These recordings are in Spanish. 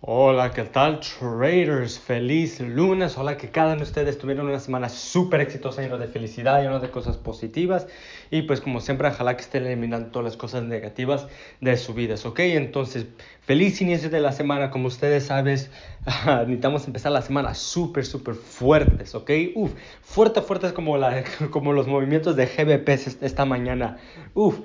Hola, ¿qué tal traders? Feliz lunes. Hola, que cada uno de ustedes tuvieron una semana súper exitosa, llena de felicidad, llena de cosas positivas. Y pues como siempre, ojalá que estén eliminando todas las cosas negativas de su vida, ¿ok? Entonces, feliz inicio de la semana. Como ustedes saben, necesitamos empezar la semana súper, súper fuertes, ¿ok? Uf, fuerte, fuertes como, como los movimientos de GBP esta mañana. Uf,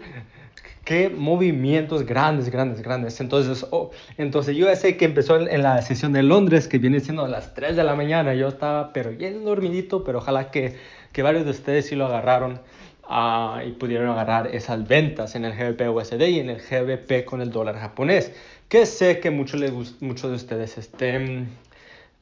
qué movimientos grandes, grandes, grandes. Entonces, oh, entonces yo sé que empezó en, la sesión de Londres, que viene siendo a las 3 de la mañana. Yo estaba, pero bien dormidito, pero ojalá que, que varios de ustedes sí lo agarraron uh, y pudieron agarrar esas ventas en el GBP USD y en el GBP con el dólar japonés. Que sé que muchos muchos de ustedes estén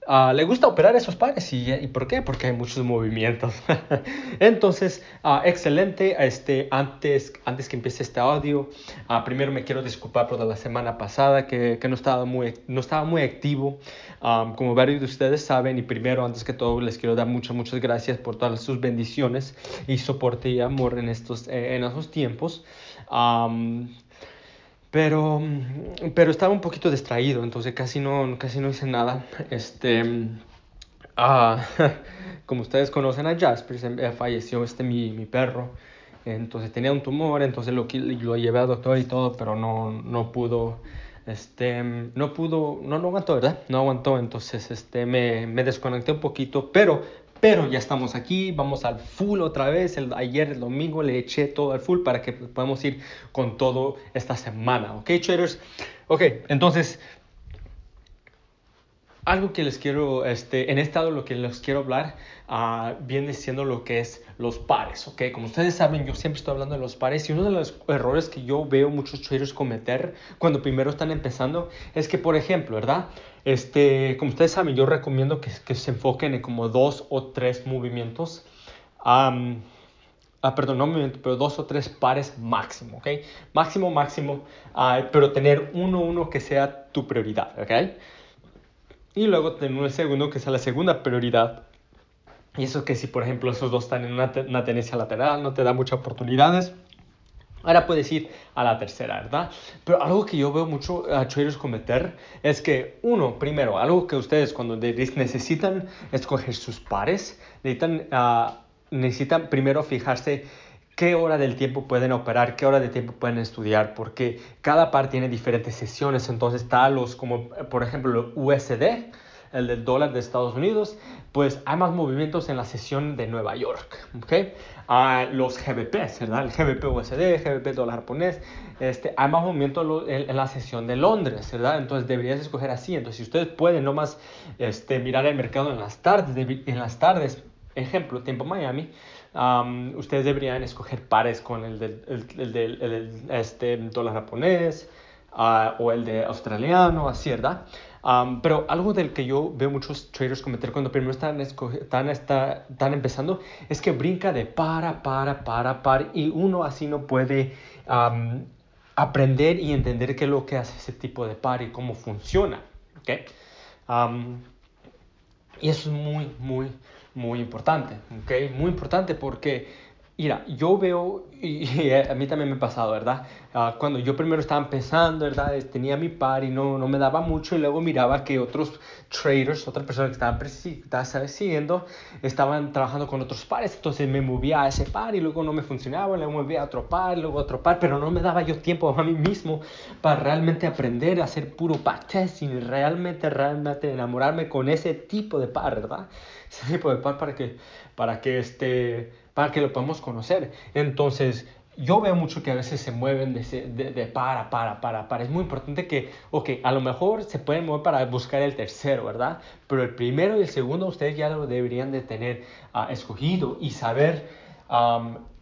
Uh, le gusta operar esos pares. ¿Y, ¿Y, por qué? Porque hay muchos movimientos. Entonces, uh, excelente. Este, antes, antes que empiece este audio, uh, primero me quiero disculpar por la semana pasada que, que no, estaba muy, no estaba muy activo. Um, como varios de ustedes saben, y primero, antes que todo, les quiero dar muchas, muchas gracias por todas sus bendiciones y soporte y amor en estos, eh, en esos tiempos. Um, pero, pero estaba un poquito distraído, entonces casi no, casi no hice nada. Este, ah, como ustedes conocen a Jasper, falleció este mi, mi perro. Entonces tenía un tumor, entonces lo, lo llevé al doctor y todo, pero no, no pudo, este, no pudo, no, no aguantó, ¿verdad? No aguantó, entonces este, me, me desconecté un poquito, pero pero ya estamos aquí, vamos al full otra vez. Ayer, el domingo, le eché todo al full para que podamos ir con todo esta semana. ¿Ok, traders? Ok, entonces, algo que les quiero, este, en este lado lo que les quiero hablar uh, viene siendo lo que es los pares, ¿ok? Como ustedes saben, yo siempre estoy hablando de los pares y uno de los errores que yo veo muchos traders cometer cuando primero están empezando es que, por ejemplo, ¿verdad? Este, como ustedes saben, yo recomiendo que, que se enfoquen en como dos o tres movimientos. Um, ah, perdón, no movimiento, pero dos o tres pares máximo, ¿ok? Máximo, máximo, uh, pero tener uno, uno que sea tu prioridad, ¿ok? Y luego tener un segundo que sea la segunda prioridad. Y eso que si, por ejemplo, esos dos están en una, una tendencia lateral, no te da muchas oportunidades. Ahora puedes ir a la tercera, ¿verdad? Pero algo que yo veo mucho a traders cometer es que, uno, primero, algo que ustedes cuando necesitan escoger sus pares, necesitan, uh, necesitan primero fijarse qué hora del tiempo pueden operar, qué hora de tiempo pueden estudiar, porque cada par tiene diferentes sesiones, entonces está los como por ejemplo USD, el del dólar de Estados Unidos, pues hay más movimientos en la sesión de Nueva York, ¿ok? Uh, los GBP, ¿verdad? El GBP USD, GBP dólar japonés, este, hay más movimiento en, en, la sesión de Londres, ¿verdad? Entonces deberías escoger así, entonces si ustedes pueden nomás este, mirar el mercado en las tardes, en las tardes, ejemplo, tiempo Miami, Ustedes deberían escoger pares con el del, el, este, dólar japonés uh, o el de australiano, así, ¿verdad? Pero algo del que yo veo muchos traders cometer cuando primero están, están, están, empezando es que brinca de para, para, para, para y uno así no puede aprender y entender qué es lo que hace ese tipo de par y cómo funciona. y eso es muy, muy, muy importante, ¿ok? Muy importante porque, mira, yo veo, y, a mí también me ha pasado, ¿verdad? Uh, cuando yo primero estaba empezando, ¿verdad? Tenía mi par y no, no me daba mucho y luego miraba que otros traders, otras personas que estaban siguiendo, estaban trabajando con otros pares, entonces me movía a ese par y luego no me funcionaba, luego me movía a otro par, luego a otro par, pero no me daba yo tiempo a mí mismo para realmente aprender a hacer puro backtesting, realmente, realmente enamorarme con ese tipo de par, ¿verdad? Ese tipo de par para que, para que, este, para que lo podamos conocer. Entonces, yo veo mucho que a veces se mueven de, de, de, para, para, para, para. Es muy importante que, ok, a lo mejor se pueden mover para buscar el tercero, ¿verdad? Pero el primero y el segundo ustedes ya lo deberían de tener uh, escogido y saber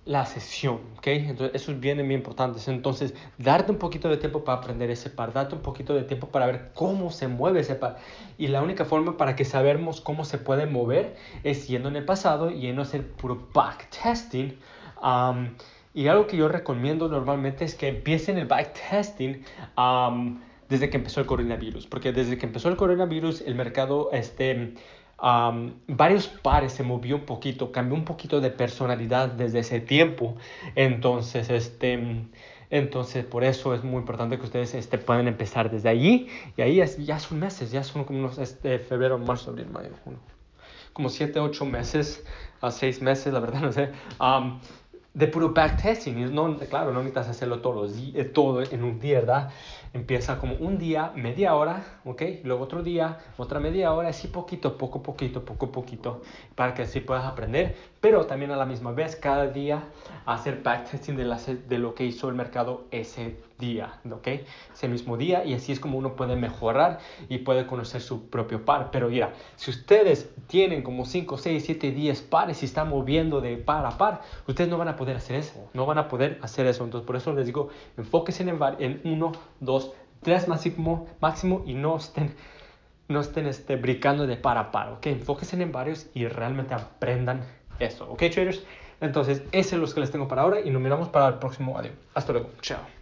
la sesión, ¿ok? Entonces, eso es bien, bien importante. Entonces, darte un poquito de tiempo para aprender ese par, darte un poquito de tiempo para ver cómo se mueve ese par. Y la única forma para que sabemos cómo se puede mover es yendo en el pasado y a hacer puro backtesting. Um, y algo que yo recomiendo normalmente es que empiecen el backtesting um, desde que empezó el coronavirus, porque desde que empezó el coronavirus el mercado este, varios pares se movió un poquito, cambió un poquito de personalidad desde ese tiempo. Entonces, este, Entonces, por eso es muy importante que ustedes este, puedan empezar desde allí. Y ahí ya son meses, ya son como unos este, febrero, marzo, abril, mayo, junio. Como 7, 8 meses, a 6 meses, la verdad, no sé. De puro backtesting. No, claro, no necesitas hacerlo los días, todo en un día, ¿verdad? Empieza como un día, media hora, ¿ok? Luego otro día, otra media hora, así poquito, poco, poquito, poco, poquito, para que así puedas aprender. Pero también a la misma vez, cada día hacer backtesting de, de lo que hizo el mercado ese día, ¿ok? Ese mismo día y así es como uno puede mejorar y puede conocer su propio par. Pero mira, si ustedes tienen como 5, 6, 7, 10 pares y están moviendo de par a par, ustedes no van a poder hacer eso, no van a poder hacer eso. Entonces por eso les digo, enfóquense en, en uno, dos, tres máximo, máximo y no estén no estén este, brincando de par a par, ¿ok? Enfóquense en varios y realmente aprendan eso, ¿ok, traders? Entonces, esos son los que les tengo para ahora y nos miramos para el próximo audio. Hasta luego, chao.